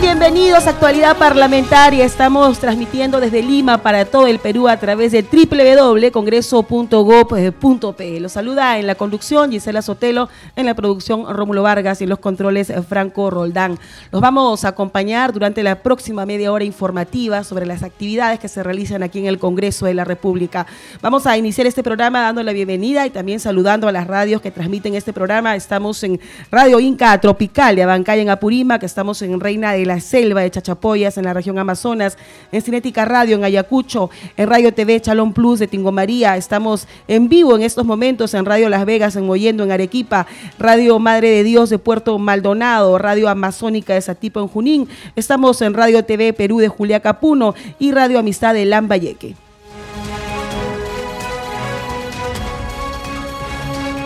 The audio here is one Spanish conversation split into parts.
Bienvenidos a Actualidad Parlamentaria. Estamos transmitiendo desde Lima para todo el Perú a través de www.congreso.gov.pe. Los saluda en la conducción Gisela Sotelo, en la producción Rómulo Vargas y en los controles Franco Roldán. Los vamos a acompañar durante la próxima media hora informativa sobre las actividades que se realizan aquí en el Congreso de la República. Vamos a iniciar este programa dando la bienvenida y también saludando a las radios que transmiten este programa. Estamos en Radio Inca Tropical de Abancay en Apurímac, que estamos en Reina de la Selva de Chachapoyas en la región Amazonas, en Cinética Radio en Ayacucho, en Radio TV Chalón Plus de Tingo María. Estamos en vivo en estos momentos en Radio Las Vegas en Moyendo en Arequipa, Radio Madre de Dios de Puerto Maldonado, Radio Amazónica de Satipo en Junín. Estamos en Radio TV Perú de Julia Capuno y Radio Amistad de Lambayeque.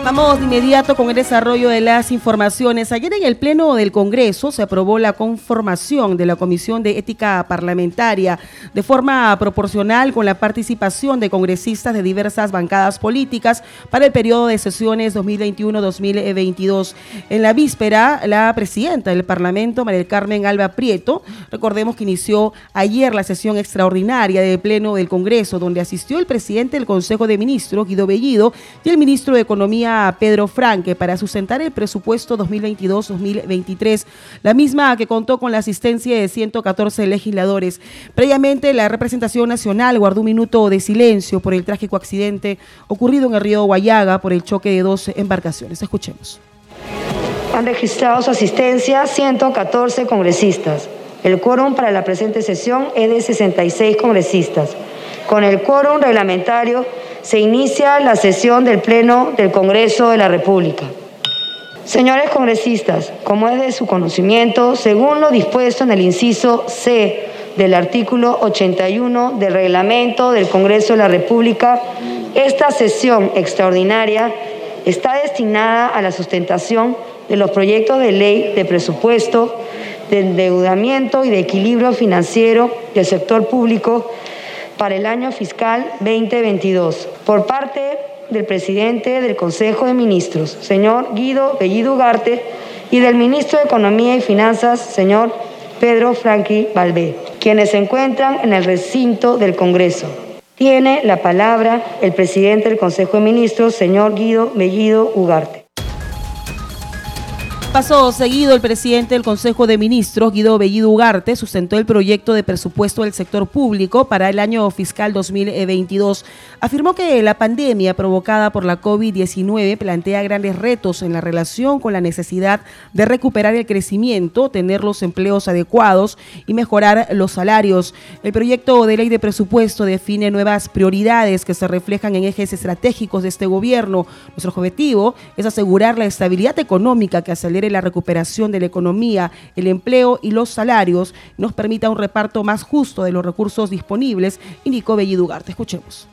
Vamos de inmediato con el desarrollo de las informaciones. Ayer en el Pleno del Congreso se aprobó la conformación de la Comisión de Ética Parlamentaria de forma proporcional con la participación de congresistas de diversas bancadas políticas para el periodo de sesiones 2021-2022. En la víspera, la presidenta del Parlamento, María Carmen Alba Prieto, recordemos que inició ayer la sesión extraordinaria del Pleno del Congreso, donde asistió el presidente del Consejo de Ministros, Guido Bellido, y el ministro de Economía, Pedro Franque para sustentar el presupuesto 2022-2023, la misma que contó con la asistencia de 114 legisladores. Previamente, la representación nacional guardó un minuto de silencio por el trágico accidente ocurrido en el río Guayaga por el choque de dos embarcaciones. Escuchemos. Han registrado su asistencia 114 congresistas. El quórum para la presente sesión es de 66 congresistas. Con el quórum reglamentario se inicia la sesión del Pleno del Congreso de la República. Señores congresistas, como es de su conocimiento, según lo dispuesto en el inciso C del artículo 81 del reglamento del Congreso de la República, esta sesión extraordinaria está destinada a la sustentación de los proyectos de ley de presupuesto, de endeudamiento y de equilibrio financiero del sector público para el año fiscal 2022 por parte del presidente del Consejo de Ministros, señor Guido Bellido Ugarte, y del ministro de Economía y Finanzas, señor Pedro Franqui Valvé, quienes se encuentran en el recinto del Congreso. Tiene la palabra el presidente del Consejo de Ministros, señor Guido Bellido Ugarte. Paso seguido, el presidente del Consejo de Ministros, Guido Bellido Ugarte, sustentó el proyecto de presupuesto del sector público para el año fiscal 2022. Afirmó que la pandemia provocada por la COVID-19 plantea grandes retos en la relación con la necesidad de recuperar el crecimiento, tener los empleos adecuados y mejorar los salarios. El proyecto de ley de presupuesto define nuevas prioridades que se reflejan en ejes estratégicos de este gobierno. Nuestro objetivo es asegurar la estabilidad económica que acelera la recuperación de la economía, el empleo y los salarios, nos permita un reparto más justo de los recursos disponibles, indicó Bellido Ugarte. Escuchemos.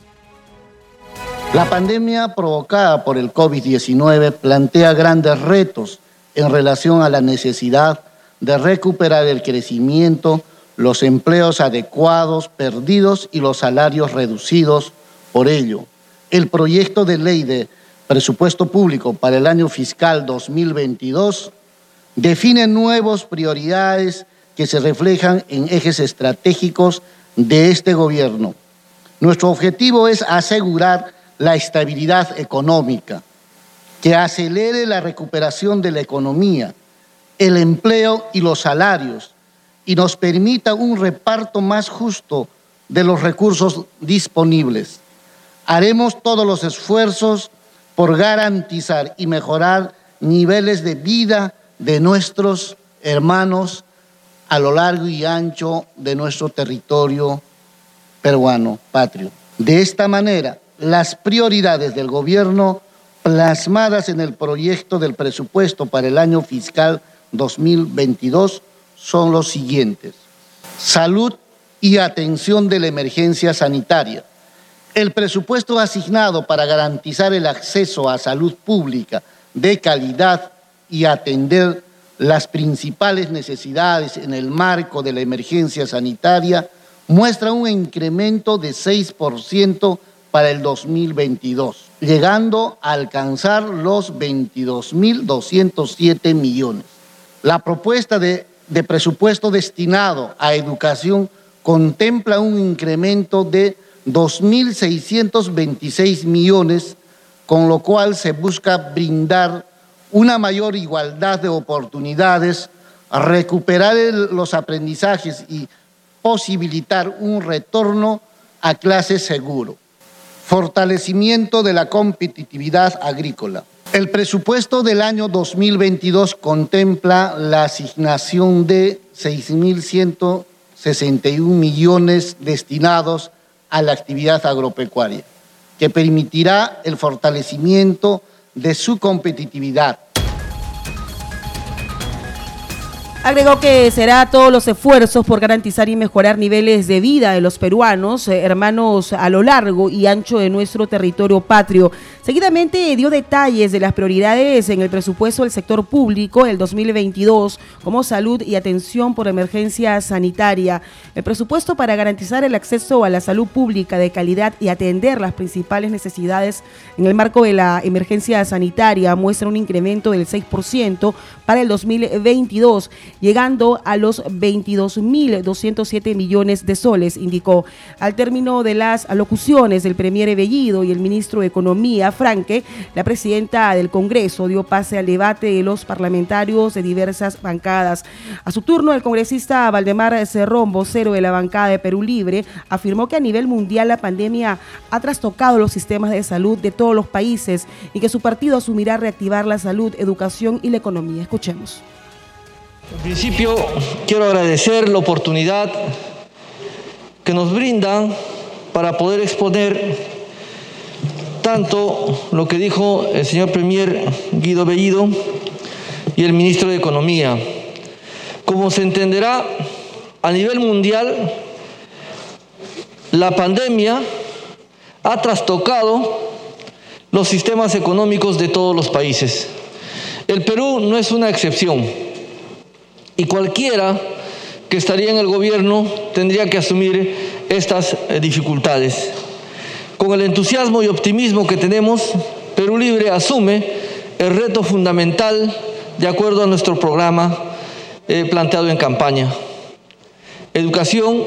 La pandemia provocada por el COVID-19 plantea grandes retos en relación a la necesidad de recuperar el crecimiento, los empleos adecuados perdidos y los salarios reducidos. Por ello, el proyecto de ley de presupuesto público para el año fiscal 2022 define nuevas prioridades que se reflejan en ejes estratégicos de este gobierno. Nuestro objetivo es asegurar la estabilidad económica, que acelere la recuperación de la economía, el empleo y los salarios, y nos permita un reparto más justo de los recursos disponibles. Haremos todos los esfuerzos por garantizar y mejorar niveles de vida de nuestros hermanos a lo largo y ancho de nuestro territorio peruano patrio. De esta manera, las prioridades del gobierno plasmadas en el proyecto del presupuesto para el año fiscal 2022 son los siguientes. Salud y atención de la emergencia sanitaria El presupuesto asignado para garantizar el acceso a salud pública de calidad y atender las principales necesidades en el marco de la emergencia sanitaria muestra un incremento de 6% para el 2022, llegando a alcanzar los 22.207 millones. La propuesta de, de, presupuesto destinado a educación contempla un incremento de 2.626 millones, con lo cual se busca brindar una mayor igualdad de oportunidades, recuperar los aprendizajes y posibilitar un retorno a clase seguro. Fortalecimiento de la competitividad agrícola. El presupuesto del año 2022 contempla la asignación de 6.161 millones destinados a la actividad agropecuaria, que permitirá el fortalecimiento de su competitividad. Agregó que será todos los esfuerzos por garantizar y mejorar niveles de vida de los peruanos, eh, hermanos a lo largo y ancho de nuestro territorio patrio. Seguidamente dio detalles de las prioridades en el presupuesto del sector público el 2022, como salud y atención por emergencia sanitaria. El presupuesto para garantizar el acceso a la salud pública de calidad y atender las principales necesidades en el marco de la emergencia sanitaria muestra un incremento del 6% para el 2022, llegando a los 22.207 millones de soles, indicó. Al término de las alocuciones del Premier Bellido y el ministro de Economía, Franque, la presidenta del Congreso dio pase al debate de los parlamentarios de diversas bancadas. A su turno, el congresista Valdemar Cerrón, vocero de la bancada de Perú Libre, afirmó que a nivel mundial la pandemia ha trastocado los sistemas de salud de todos los países y que su partido asumirá reactivar la salud, educación y la economía. Escuchemos. En principio, quiero agradecer la oportunidad que nos brindan para poder exponer tanto lo que dijo el señor Premier Guido Bellido y el ministro de Economía. Como se entenderá, a nivel mundial, la pandemia ha trastocado los sistemas económicos de todos los países. El Perú no es una excepción y cualquiera que estaría en el gobierno tendría que asumir estas eh, dificultades. Con el entusiasmo y optimismo que tenemos, Perú Libre asume el reto fundamental de acuerdo a nuestro programa eh, planteado en campaña. Educación,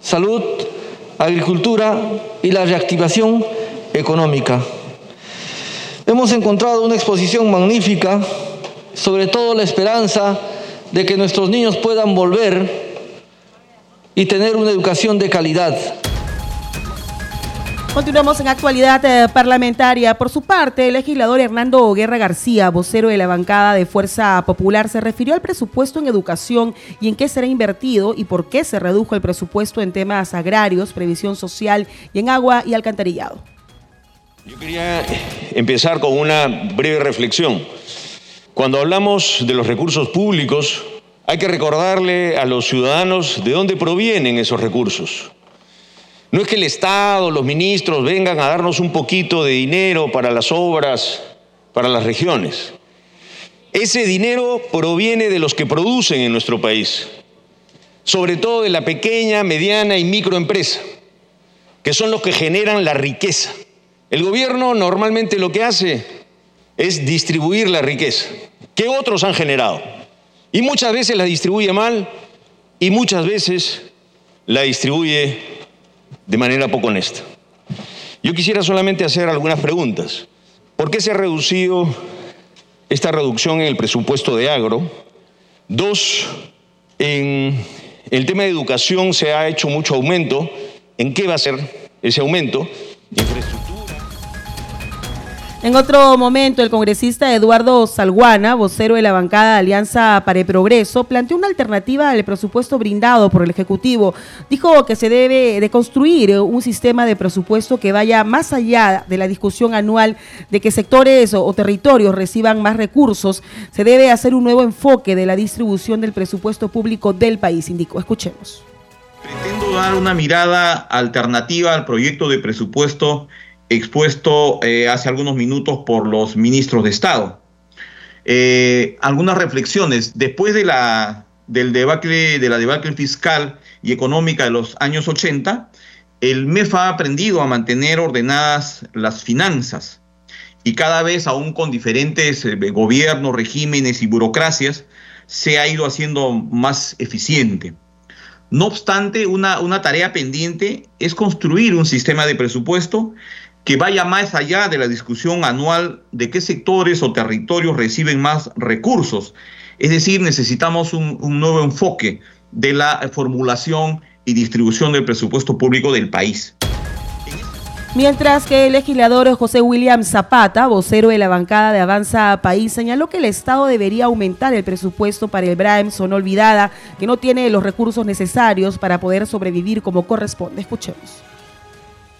salud, agricultura y la reactivación económica. Hemos encontrado una exposición magnífica, sobre todo la esperanza de que nuestros niños puedan volver y tener una educación de calidad. Continuamos en actualidad eh, parlamentaria. Por su parte, el legislador Hernando Guerra García, vocero de la bancada de Fuerza Popular, se refirió al presupuesto en educación y en qué será invertido y por qué se redujo el presupuesto en temas agrarios, previsión social y en agua y alcantarillado. Yo quería empezar con una breve reflexión. Cuando hablamos de los recursos públicos, hay que recordarle a los ciudadanos de dónde provienen esos recursos. No es que el Estado, los ministros vengan a darnos un poquito de dinero para las obras, para las regiones. Ese dinero proviene de los que producen en nuestro país, sobre todo de la pequeña, mediana y microempresa, que son los que generan la riqueza. El gobierno normalmente lo que hace es distribuir la riqueza que otros han generado. Y muchas veces la distribuye mal y muchas veces la distribuye de manera poco honesta. Yo quisiera solamente hacer algunas preguntas. ¿Por qué se ha reducido esta reducción en el presupuesto de agro? Dos, en el tema de educación se ha hecho mucho aumento. ¿En qué va a ser ese aumento? En otro momento, el congresista Eduardo Salguana, vocero de la bancada de Alianza para el Progreso, planteó una alternativa al presupuesto brindado por el Ejecutivo. Dijo que se debe de construir un sistema de presupuesto que vaya más allá de la discusión anual de que sectores o, territorios reciban más recursos. Se debe hacer un nuevo enfoque de la distribución del presupuesto público del país, indicó. Escuchemos. Pretendo dar una mirada alternativa al proyecto de presupuesto expuesto eh, hace algunos minutos por los ministros de Estado. Eh, algunas reflexiones. Después de la, del debacle, de la debacle fiscal y económica de los años 80, el MEF ha aprendido a mantener ordenadas las finanzas y cada vez, aún con diferentes eh, gobiernos, regímenes y burocracias, se ha ido haciendo más eficiente. No obstante, una, una tarea pendiente es construir un sistema de presupuesto que vaya más allá de la discusión anual de qué sectores o territorios reciben más recursos. Es decir, necesitamos un, nuevo enfoque de la formulación y distribución del presupuesto público del país. Mientras que el legislador José William Zapata, vocero de la bancada de Avanza País, señaló que el Estado debería aumentar el presupuesto para el BRAEM, son olvidada, que no tiene los recursos necesarios para poder sobrevivir como corresponde. Escuchemos.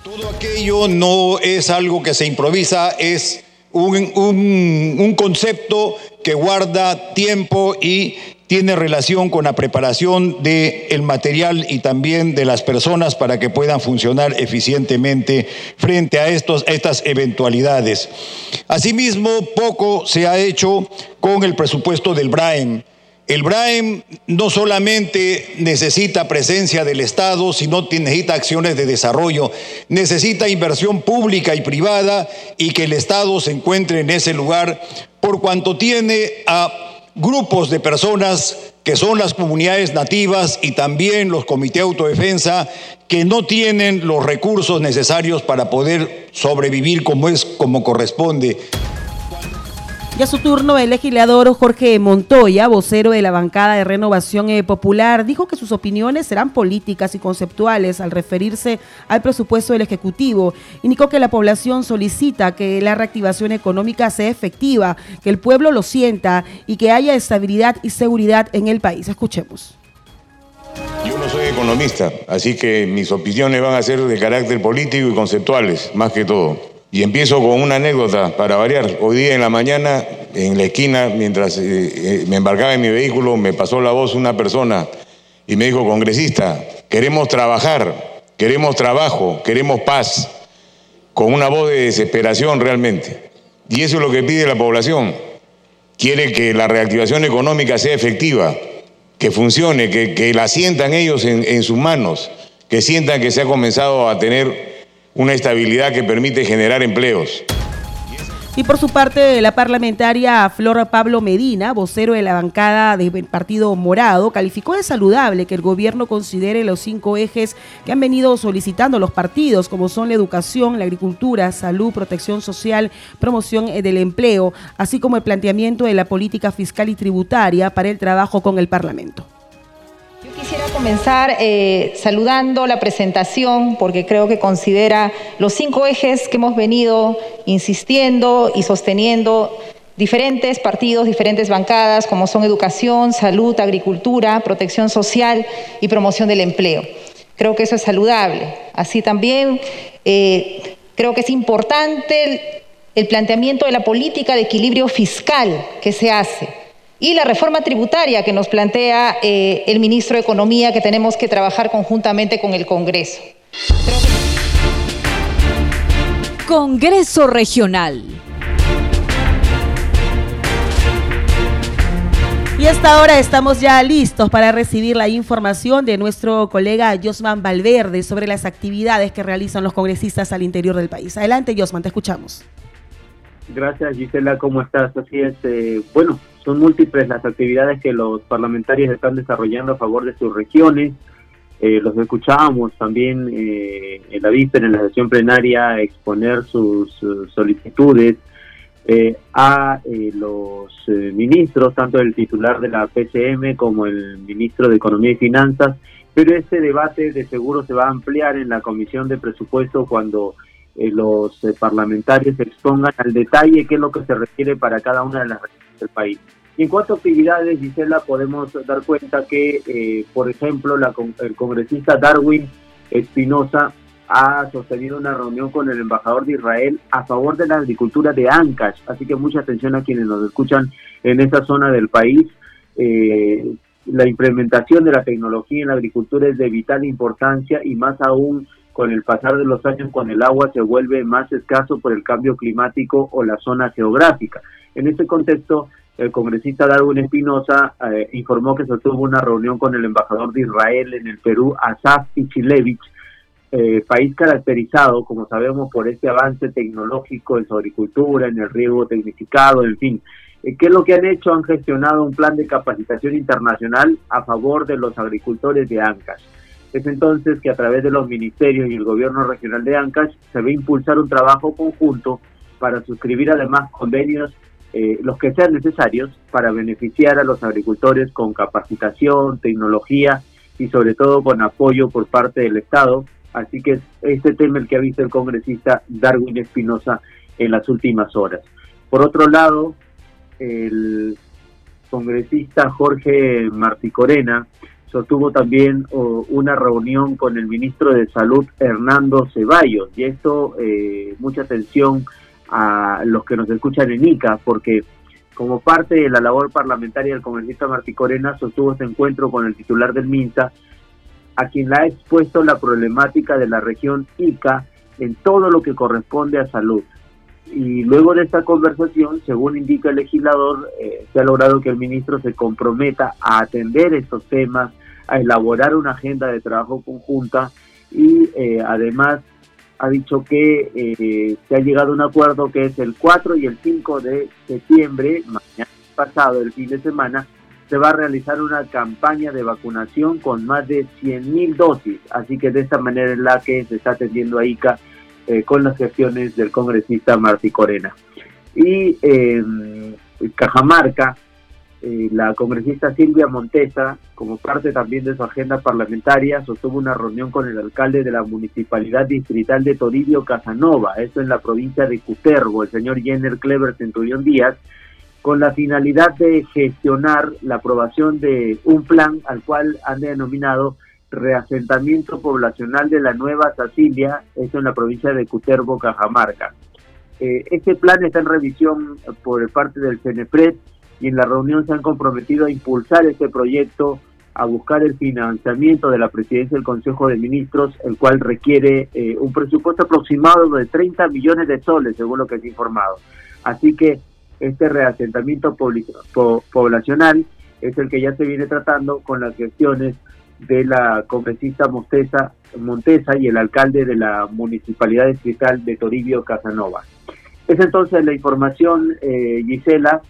Todo aquello no es algo que se improvisa, es un, un concepto que guarda tiempo y tiene relación con la preparación del el material y también de las personas para que puedan funcionar eficientemente frente a estos, estas eventualidades. Asimismo, poco se ha hecho con el presupuesto del BRAEM. El BRAEM no solamente necesita presencia del Estado, sino necesita acciones de desarrollo, necesita inversión pública y privada y que el Estado se encuentre en ese lugar por cuanto tiene a grupos de personas que son las comunidades nativas y también los comités de autodefensa que no tienen los recursos necesarios para poder sobrevivir como es como corresponde. Y a su turno, el legislador Jorge Montoya, vocero de la bancada de Renovación eh, Popular, dijo que sus opiniones serán políticas y conceptuales al referirse al presupuesto del Ejecutivo. Indicó que la población solicita que la reactivación económica sea efectiva, que el pueblo lo sienta y que haya estabilidad y seguridad en el país. Escuchemos. Yo no soy economista, así que mis opiniones van a ser de carácter político y conceptuales, más que todo. Y empiezo con una anécdota para variar. Hoy día en la mañana, en la esquina, mientras eh, eh, me embarcaba en mi vehículo, me pasó la voz una persona y me dijo, congresista, queremos trabajar, queremos trabajo, queremos paz, con una voz de desesperación realmente. Y eso es lo que pide la población. Quiere que la reactivación económica sea efectiva, que funcione, que, la sientan ellos en, en sus manos, que sientan que se ha comenzado a tener una estabilidad que permite generar empleos. Y por su parte, la parlamentaria Flora Pablo Medina, vocero de la bancada del Partido Morado, calificó de saludable que el gobierno considere los cinco ejes que han venido solicitando los partidos, como son la educación, la agricultura, salud, protección social, promoción eh, del empleo, así como el planteamiento de la política fiscal y tributaria para el trabajo con el Parlamento comenzar eh, saludando la presentación porque creo que considera los cinco ejes que hemos venido insistiendo y sosteniendo diferentes partidos, diferentes bancadas, como son educación, salud, agricultura, protección social y promoción del empleo. Creo que eso es saludable. Así también eh, creo que es importante el planteamiento de la política de equilibrio fiscal que se hace y la reforma tributaria que nos plantea eh, el ministro de Economía, que tenemos que trabajar conjuntamente con el Congreso. Congreso Regional. Y hasta ahora estamos ya listos para recibir la información de nuestro colega Josman Valverde sobre las actividades que realizan los congresistas al interior del país. Adelante, Josman, te escuchamos. Gracias, Gisela, ¿cómo estás? Así es. Eh, bueno, son múltiples las actividades que los parlamentarios están desarrollando a favor de sus regiones. Eh, los escuchábamos también eh, en la víspera, en la sesión plenaria, exponer sus, solicitudes eh, a los ministros, tanto el titular de la PCM como el ministro de Economía y Finanzas, pero este debate de seguro se va a ampliar en la Comisión de Presupuesto cuando los parlamentarios expongan al detalle qué es lo que se requiere para cada una de las regiones del país. Y en cuanto a actividades, Gisela, podemos dar cuenta que, eh, por ejemplo, la, el congresista Darwin Espinosa ha sostenido una reunión con el embajador de Israel a favor de la agricultura de Ancash. Así que mucha atención a quienes nos escuchan en esa zona del país. Eh, la implementación de la tecnología en la agricultura es de vital importancia y más aún con el pasar de los años cuando el agua se vuelve más escaso por el cambio climático o la zona geográfica. En este contexto, el congresista Darwin Espinosa eh, informó que se tuvo una reunión con el embajador de Israel en el Perú, Asaf Ichilevich, eh, país caracterizado, como sabemos, por este avance tecnológico en su agricultura, en el riego tecnificado, en fin. Eh, ¿Qué es lo que han hecho? Han gestionado un plan de capacitación internacional a favor de los agricultores de Ancash. Es entonces que a través de los ministerios y el gobierno regional de Ancash se a impulsar un trabajo conjunto para suscribir además convenios, eh, los que sean necesarios, para beneficiar a los agricultores con capacitación, tecnología y sobre todo con apoyo por parte del Estado. Así que este tema el que ha visto el congresista Darwin Espinosa en las últimas horas. Por otro lado, el congresista Jorge Marticorena sostuvo también una reunión con el ministro de Salud, Hernando Ceballos, y esto, eh, mucha atención a los que nos escuchan en ICA, porque como parte de la labor parlamentaria del congresista Martí Corena, sostuvo este encuentro con el titular del MINSA, a quien le ha expuesto la problemática de la región ICA en todo lo que corresponde a salud. Y luego de esta conversación, según indica el legislador, eh, se ha logrado que el ministro se comprometa a atender estos temas a elaborar una agenda de trabajo conjunta y eh, además ha dicho que eh, se ha llegado a un acuerdo que es el 4 y el 5 de septiembre, mañana pasado, el fin de semana, se va a realizar una campaña de vacunación con más de 100.000 dosis. Así que de esta manera es la que se está atendiendo a ICA eh, con las gestiones del congresista Martí Corena. Y en Cajamarca, eh, la congresista Silvia Montesa, como parte también de su agenda parlamentaria, sostuvo una reunión con el alcalde de la Municipalidad Distrital de Toribio Casanova, esto en la provincia de Cutervo, el señor Jenner Clever Centurión Díaz, con la finalidad de gestionar la aprobación de un plan al cual han denominado reasentamiento poblacional de la Nueva Sicilia, esto en la provincia de Cutervo, Cajamarca. Eh, este plan está en revisión por parte del CENEPRED y en la reunión se han comprometido a impulsar este proyecto, a buscar el financiamiento de la presidencia del Consejo de Ministros, el cual requiere eh, un presupuesto aproximado de 30 millones de soles, según lo que es informado. Así que este reasentamiento poblacional es el que ya se viene tratando con las gestiones de la congresista Montesa, Montesa y el alcalde de la Municipalidad Distrital de Toribio Casanova. Es entonces la información, eh, Gisela,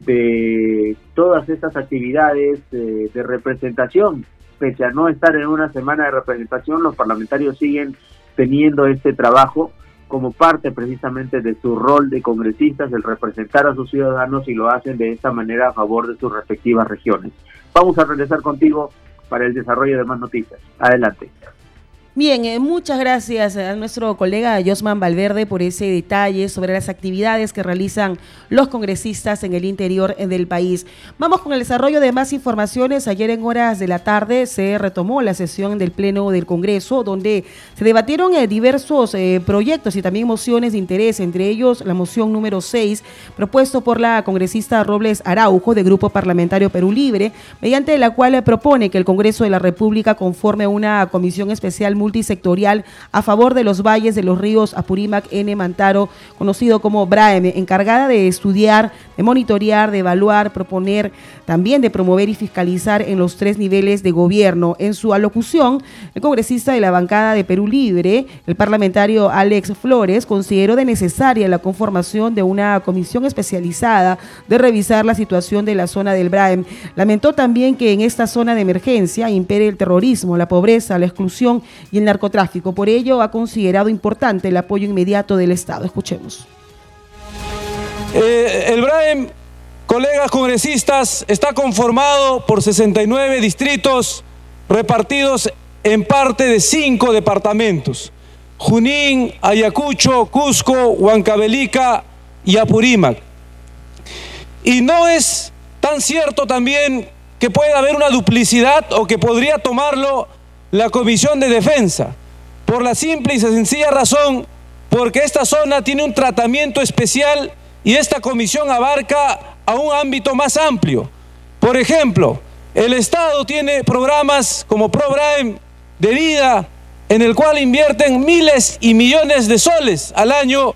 de todas estas actividades de, representación. Pese a no estar en una semana de representación, los parlamentarios siguen teniendo este trabajo como parte precisamente de su rol de congresistas, el representar a sus ciudadanos y lo hacen de esta manera a favor de sus respectivas regiones. Vamos a regresar contigo para el desarrollo de más noticias. Adelante. Bien, eh, muchas gracias a nuestro colega Josman Valverde por ese detalle sobre las actividades que realizan los congresistas en el interior del país. Vamos con el desarrollo de más informaciones. Ayer en horas de la tarde se retomó la sesión del Pleno del Congreso, donde se debatieron eh, diversos eh, proyectos y también mociones de interés, entre ellos la moción número 6, propuesto por la congresista Robles Araujo, de Grupo Parlamentario Perú Libre, mediante la cual propone que el Congreso de la República conforme una comisión especial multisectorial a favor de los valles de los ríos Apurímac, N, Mantaro, conocido como BRAEM, encargada de estudiar, de monitorear, de evaluar, proponer, también de promover y fiscalizar en los tres niveles de gobierno. En su alocución, el congresista de la bancada de Perú Libre, el parlamentario Alex Flores, consideró de necesaria la conformación de una comisión especializada de revisar la situación de la zona del BRAEM. Lamentó también que en esta zona de emergencia impere el terrorismo, la pobreza, la exclusión y el narcotráfico. Por ello, ha considerado importante el apoyo inmediato del Estado. Escuchemos. Eh, el BRAEM, colegas congresistas, está conformado por 69 distritos repartidos en parte de cinco departamentos. Junín, Ayacucho, Cusco, Huancavelica y Apurímac. Y no es tan cierto también que pueda haber una duplicidad o que podría tomarlo la Comisión de Defensa, por la simple y sencilla razón porque esta zona tiene un tratamiento especial y esta comisión abarca a un ámbito más amplio. Por ejemplo, El Estado tiene programas como ProBrime de vida, en el cual invierten miles y millones de soles al año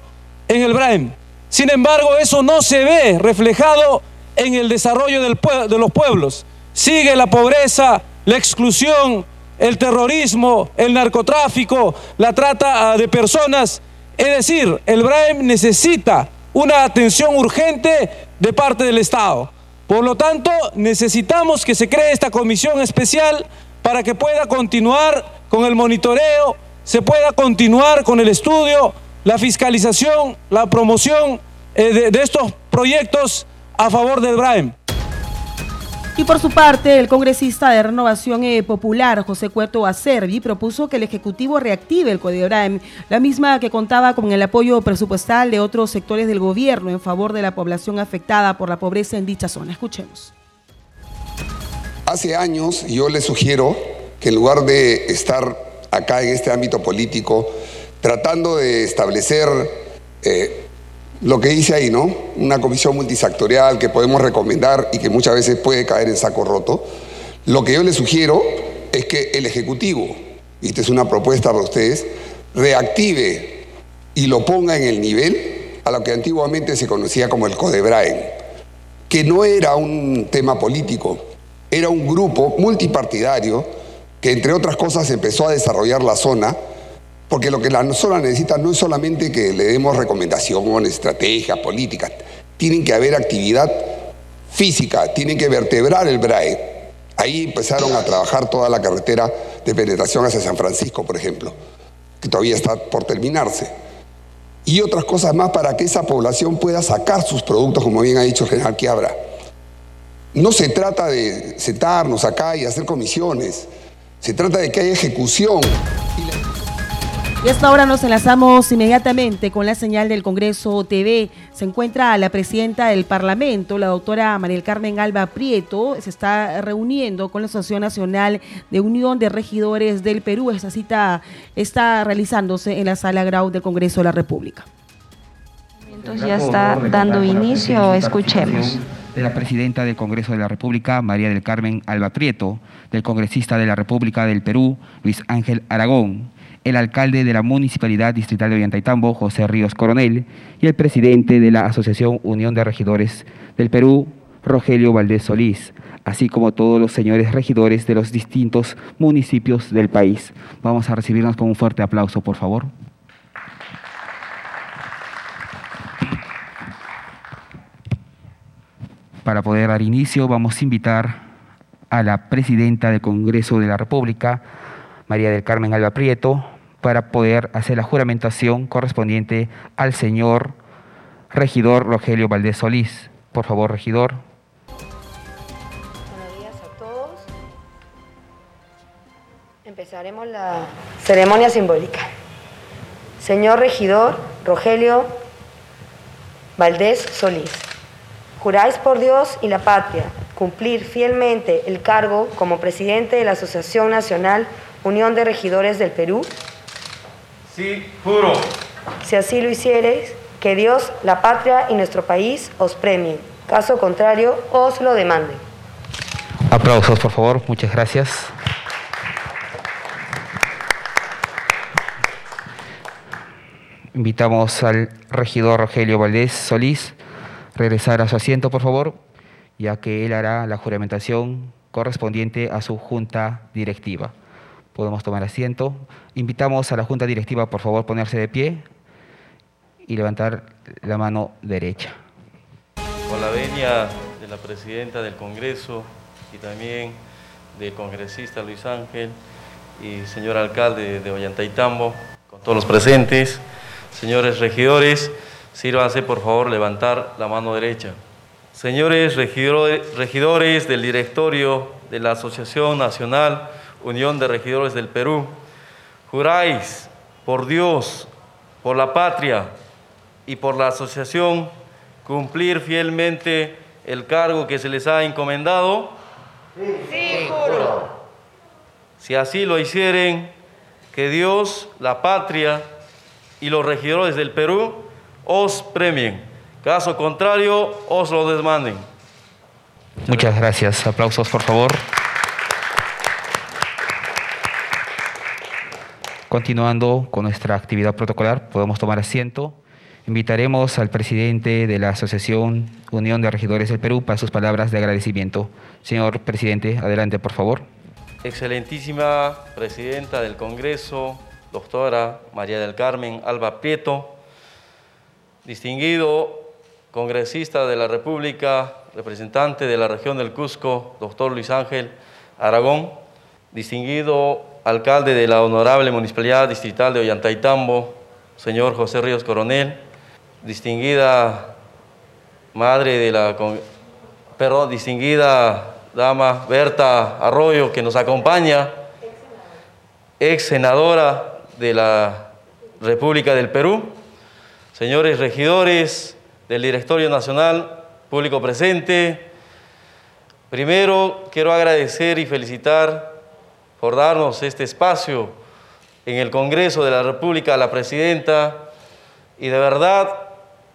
en el Brime. Sin embargo, eso no se ve reflejado en el desarrollo de los pueblos. Sigue la pobreza, la exclusión, el terrorismo, el narcotráfico, la trata ah, de personas. Es decir, el Brime necesita una atención urgente de parte del Estado. Por lo tanto, necesitamos que se cree esta comisión especial para que pueda continuar con el monitoreo, se pueda continuar con el estudio, la fiscalización, la promoción eh, de, estos proyectos a favor del BRAEM. Y por su parte, el congresista de Renovación eh, Popular, José Cuerto Acervi, propuso que el Ejecutivo reactive el Código BRAEM, la misma que contaba con el apoyo presupuestal de otros sectores del gobierno en favor de la población afectada por la pobreza en dicha zona. Escuchemos. Hace años yo le sugiero que en lugar de estar acá en este ámbito político tratando de establecer eh, lo que dice ahí, ¿no? Una comisión multisectorial que podemos recomendar y que muchas veces puede caer en saco roto. Lo que yo le sugiero es que el Ejecutivo, y esta es una propuesta para ustedes, reactive y lo ponga en el nivel a lo que antiguamente se conocía como el Codebraen, que no era un tema político, era un grupo multipartidario que entre otras cosas empezó a desarrollar la zona porque lo que la zona necesita no es solamente que le demos recomendaciones, estrategias, políticas, tienen que haber actividad física, tienen que vertebrar el BRAE. Ahí empezaron a trabajar toda la carretera de penetración hacia San Francisco, por ejemplo, que todavía está por terminarse. Y otras cosas más para que esa población pueda sacar sus productos, como bien ha dicho el general Quiabra. No se trata de sentarnos acá y hacer comisiones, se trata de que haya ejecución. Y hasta ahora nos enlazamos inmediatamente con la señal del Congreso TV. Se encuentra la presidenta del Parlamento, la doctora Mariel Carmen Alba Prieto. Se está reuniendo con la Asociación Nacional de Unión de Regidores del Perú. Esta cita está realizándose en la sala Grau del Congreso de la República. Entonces ya está dando inicio, escuchemos. De la presidenta del Congreso de la República, María del Carmen Alba Prieto, del congresista de la República del Perú, Luis Ángel Aragón, el alcalde de la Municipalidad Distrital de Ollantaytambo, José Ríos Coronel, y el presidente de la Asociación Unión de Regidores del Perú, Rogelio Valdés Solís, así como todos los señores regidores de los distintos municipios del país. Vamos a recibirnos con un fuerte aplauso, por favor. Para poder dar inicio, vamos a invitar a la presidenta del Congreso de la República, María del Carmen Alba Prieto, para poder hacer la juramentación correspondiente al señor regidor Rogelio Valdés Solís. Por favor, regidor. Buenos días a todos. Empezaremos la ceremonia simbólica. Señor regidor Rogelio Valdés Solís, juráis por Dios y la patria cumplir fielmente el cargo como presidente de la Asociación Nacional Unión de Regidores del Perú Sí, juro. Si así lo hiciereis, que Dios, la patria y nuestro país os premien. Caso contrario, os lo demanden. Aplausos, por favor. Muchas gracias. Invitamos al regidor Rogelio Valdés Solís a regresar a su asiento, por favor, ya que él hará la juramentación correspondiente a su junta directiva. Podemos tomar asiento. Invitamos a la Junta Directiva, por favor, ponerse de pie y levantar la mano derecha. Con la venia de la Presidenta del Congreso y también del congresista Luis Ángel y señor alcalde de Ollantaytambo, con todos los presentes, señores regidores, sírvanse por favor levantar la mano derecha. Señores regidores del directorio de la Asociación Nacional Unión de Regidores del Perú, juráis por Dios, por la patria y por la asociación cumplir fielmente el cargo que se les ha encomendado? Sí, juro. Si así lo hicieren, que Dios, la patria y los regidores del Perú os premien. Caso contrario, os lo desmanden. Muchas gracias. Aplausos, por favor. Continuando con nuestra actividad protocolar, podemos tomar asiento. Invitaremos al presidente de la Asociación Unión de Regidores del Perú para sus palabras de agradecimiento. Señor presidente, adelante, por favor. Excelentísima presidenta del Congreso, doctora María del Carmen Alba Prieto, distinguido congresista de la República, representante de la región del Cusco, doctor Luis Ángel Aragón, distinguido alcalde de la honorable Municipalidad Distrital de Ollantaytambo, señor José Ríos Coronel, distinguida madre de la, perdón, distinguida dama Berta Arroyo que nos acompaña, ex senadora de la República del Perú, señores regidores del Directorio Nacional, público presente, primero quiero agradecer y felicitar por este espacio en el Congreso de la República a la Presidenta y de verdad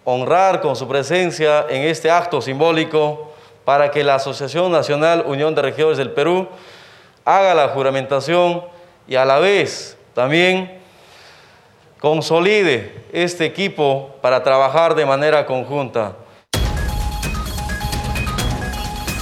honrar con su presencia en este acto simbólico para que la Asociación Nacional Unión de Regidores del Perú haga la juramentación y a la vez también consolide este equipo para trabajar de manera conjunta.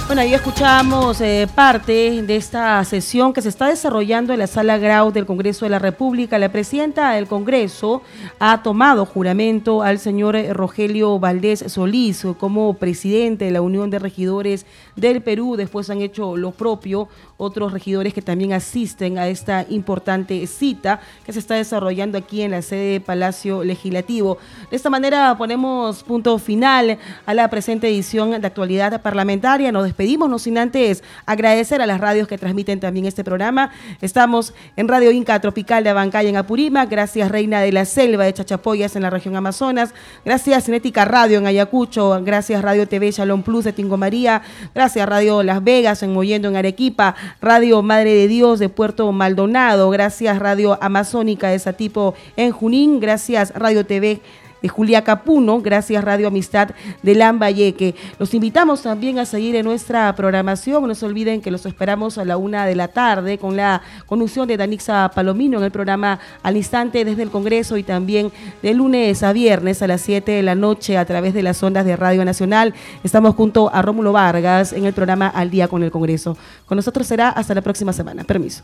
Bueno, ahí escuchamos eh, parte de esta sesión que se está desarrollando en la sala Grau del Congreso de la República. La presidenta del Congreso ha tomado juramento al señor eh, Rogelio Valdés Solís como presidente de la Unión de Regidores del Perú. Después han hecho lo propio otros regidores que también asisten a esta importante cita que se está desarrollando aquí en la sede de Palacio Legislativo. De esta manera ponemos punto final a la presente edición de actualidad parlamentaria. Despedimos, no sin antes agradecer a las radios que transmiten también este programa. Estamos en Radio Inca Tropical de Abancaya en Apurímac, gracias Reina de la Selva de Chachapoyas en la región Amazonas, gracias Cinética Radio en Ayacucho, gracias Radio TV Shalom Plus de Tingo María, gracias Radio Las Vegas en Moyendo en Arequipa, Radio Madre de Dios de Puerto Maldonado, gracias Radio Amazónica de Satipo en Junín, gracias Radio TV de Julia Capuno, gracias Radio Amistad de Lambayeque. Los invitamos también a seguir en nuestra programación. No se olviden que los esperamos a la una de la tarde con la conducción de Danixa Palomino en el programa Al Instante desde el Congreso y también de lunes a viernes a las 7 de la noche a través de las ondas de Radio Nacional. Estamos junto a Rómulo Vargas en el programa Al Día con el Congreso. Con nosotros será hasta la próxima semana. Permiso.